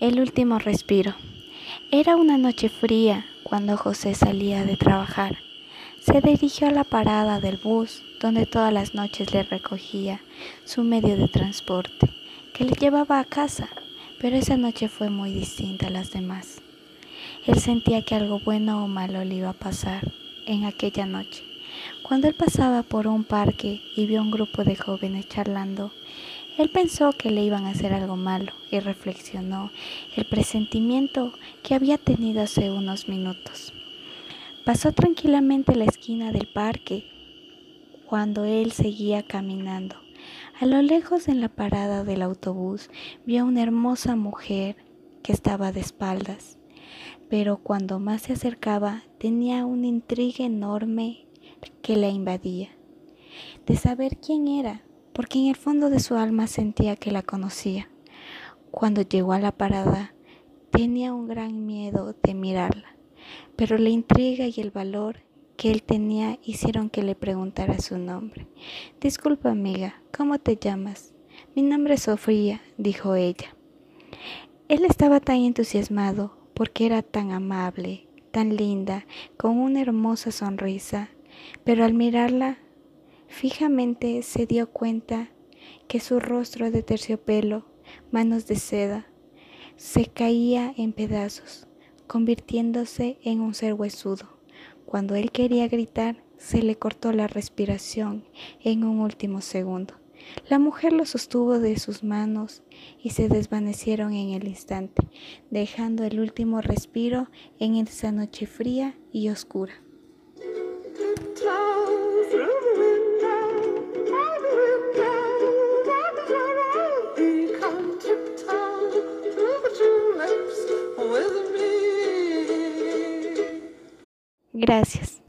El último respiro. Era una noche fría cuando José salía de trabajar. Se dirigió a la parada del bus donde todas las noches le recogía su medio de transporte, que le llevaba a casa, pero esa noche fue muy distinta a las demás. Él sentía que algo bueno o malo le iba a pasar en aquella noche. Cuando él pasaba por un parque y vio un grupo de jóvenes charlando, él pensó que le iban a hacer algo malo y reflexionó el presentimiento que había tenido hace unos minutos. Pasó tranquilamente la esquina del parque cuando él seguía caminando. A lo lejos en la parada del autobús vio a una hermosa mujer que estaba de espaldas, pero cuando más se acercaba tenía una intriga enorme que la invadía, de saber quién era porque en el fondo de su alma sentía que la conocía. Cuando llegó a la parada, tenía un gran miedo de mirarla, pero la intriga y el valor que él tenía hicieron que le preguntara su nombre. Disculpa, amiga, ¿cómo te llamas? Mi nombre es Sofía, dijo ella. Él estaba tan entusiasmado porque era tan amable, tan linda, con una hermosa sonrisa, pero al mirarla Fijamente se dio cuenta que su rostro de terciopelo, manos de seda, se caía en pedazos, convirtiéndose en un ser huesudo. Cuando él quería gritar, se le cortó la respiración en un último segundo. La mujer lo sostuvo de sus manos y se desvanecieron en el instante, dejando el último respiro en esa noche fría y oscura. Gracias.